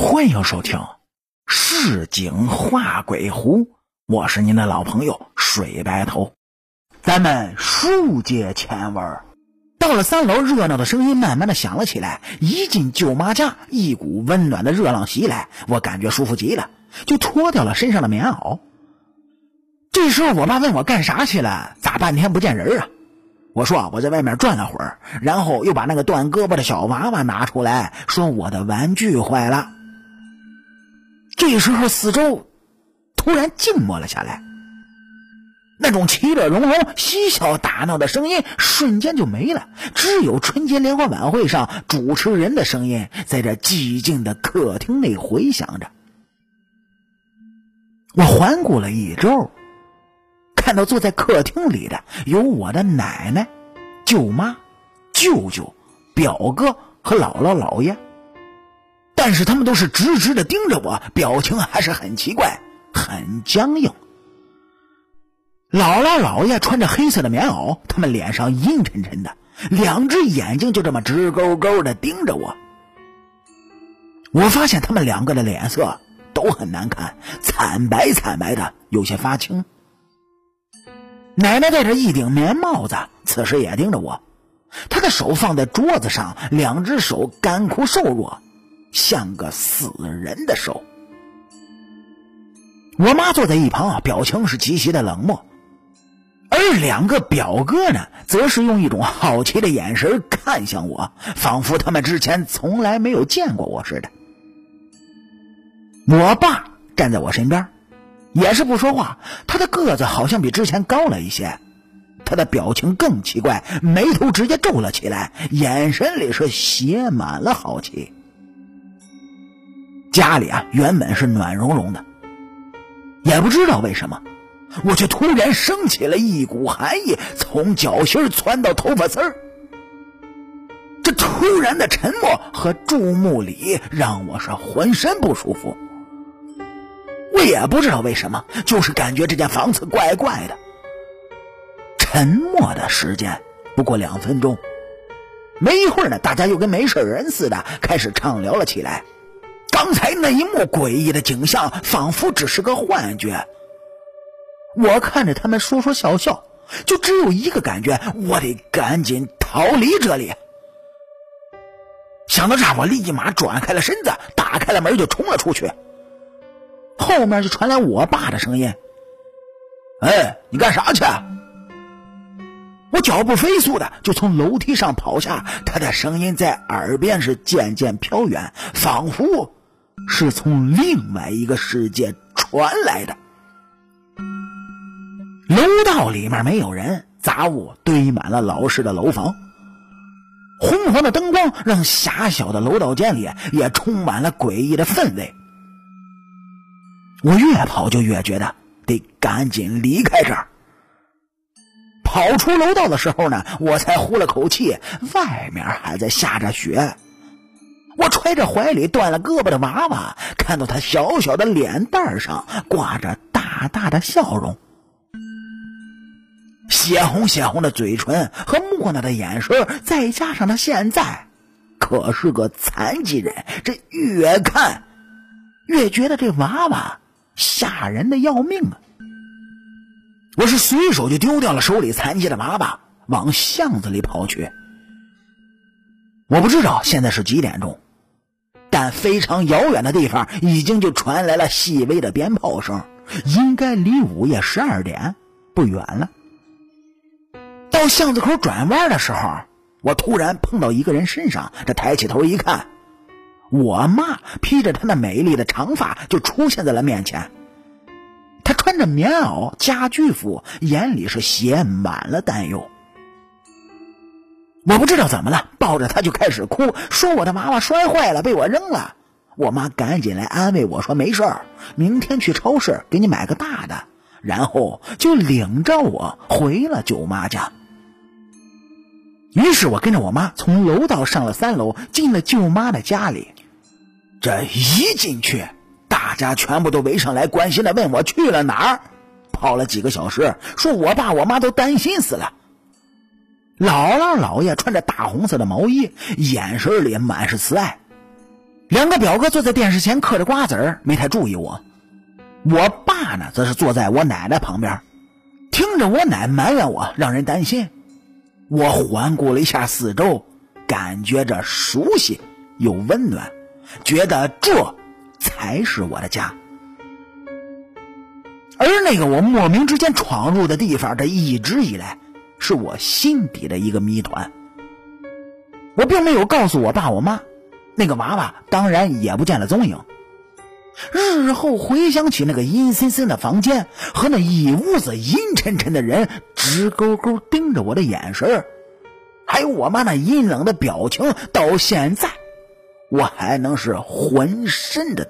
欢迎收听《市井画鬼狐》，我是您的老朋友水白头。咱们书接前文，到了三楼，热闹的声音慢慢的响了起来。一进舅妈家，一股温暖的热浪袭来，我感觉舒服极了，就脱掉了身上的棉袄。这时候，我爸问我干啥去了，咋半天不见人啊？我说我在外面转了会儿，然后又把那个断胳膊的小娃娃拿出来，说我的玩具坏了。这时候，四周突然静默了下来，那种其乐融融、嬉笑打闹的声音瞬间就没了，只有春节联欢晚会上主持人的声音在这寂静的客厅内回响着。我环顾了一周，看到坐在客厅里的有我的奶奶、舅妈、舅舅、表哥和姥姥姥爷。但是他们都是直直的盯着我，表情还是很奇怪，很僵硬。姥姥姥爷穿着黑色的棉袄，他们脸上阴沉沉的，两只眼睛就这么直勾勾的盯着我。我发现他们两个的脸色都很难看，惨白惨白的，有些发青。奶奶戴着一顶棉帽子，此时也盯着我，她的手放在桌子上，两只手干枯瘦弱。像个死人的手。我妈坐在一旁啊，表情是极其的冷漠，而两个表哥呢，则是用一种好奇的眼神看向我，仿佛他们之前从来没有见过我似的。我爸站在我身边，也是不说话，他的个子好像比之前高了一些，他的表情更奇怪，眉头直接皱了起来，眼神里是写满了好奇。家里啊，原本是暖融融的，也不知道为什么，我却突然升起了一股寒意，从脚心窜到头发丝儿。这突然的沉默和注目礼让我是浑身不舒服。我也不知道为什么，就是感觉这间房子怪怪的。沉默的时间不过两分钟，没一会儿呢，大家又跟没事人似的开始畅聊了起来。刚才那一幕诡异的景象，仿佛只是个幻觉。我看着他们说说笑笑，就只有一个感觉：我得赶紧逃离这里。想到这，我立马转开了身子，打开了门就冲了出去。后面就传来我爸的声音：“哎，你干啥去？”我脚步飞速的就从楼梯上跑下，他的声音在耳边是渐渐飘远，仿佛……是从另外一个世界传来的。楼道里面没有人，杂物堆满了老式的楼房。昏黄的灯光让狭小的楼道间里也充满了诡异的氛围。我越跑就越觉得得赶紧离开这儿。跑出楼道的时候呢，我才呼了口气，外面还在下着雪。我揣着怀里断了胳膊的娃娃，看到他小小的脸蛋上挂着大大的笑容，血红血红的嘴唇和木讷的眼神，再加上他现在可是个残疾人，这越看越觉得这娃娃吓人的要命啊！我是随手就丢掉了手里残疾的娃娃，往巷子里跑去。我不知道现在是几点钟。但非常遥远的地方，已经就传来了细微的鞭炮声，应该离午夜十二点不远了。到巷子口转弯的时候，我突然碰到一个人身上，这抬起头一看，我妈披着她那美丽的长发就出现在了面前。她穿着棉袄家居服，眼里是写满了担忧。我不知道怎么了，抱着他就开始哭，说我的娃娃摔坏了，被我扔了。我妈赶紧来安慰我说：“没事儿，明天去超市给你买个大的。”然后就领着我回了舅妈家。于是我跟着我妈从楼道上了三楼，进了舅妈的家里。这一进去，大家全部都围上来，关心的问我去了哪儿，跑了几个小时，说我爸我妈都担心死了。姥姥姥爷穿着大红色的毛衣，眼神里满是慈爱。两个表哥坐在电视前嗑着瓜子儿，没太注意我。我爸呢，则是坐在我奶奶旁边，听着我奶埋怨我，让人担心。我环顾了一下四周，感觉着熟悉又温暖，觉得这才是我的家。而那个我莫名之间闯入的地方，这一直以来是我心底的一个谜团。我并没有告诉我爸我妈，那个娃娃当然也不见了踪影。日后回想起那个阴森森的房间和那一屋子阴沉沉的人直勾勾盯着我的眼神还有我妈那阴冷的表情，到现在我还能是浑身的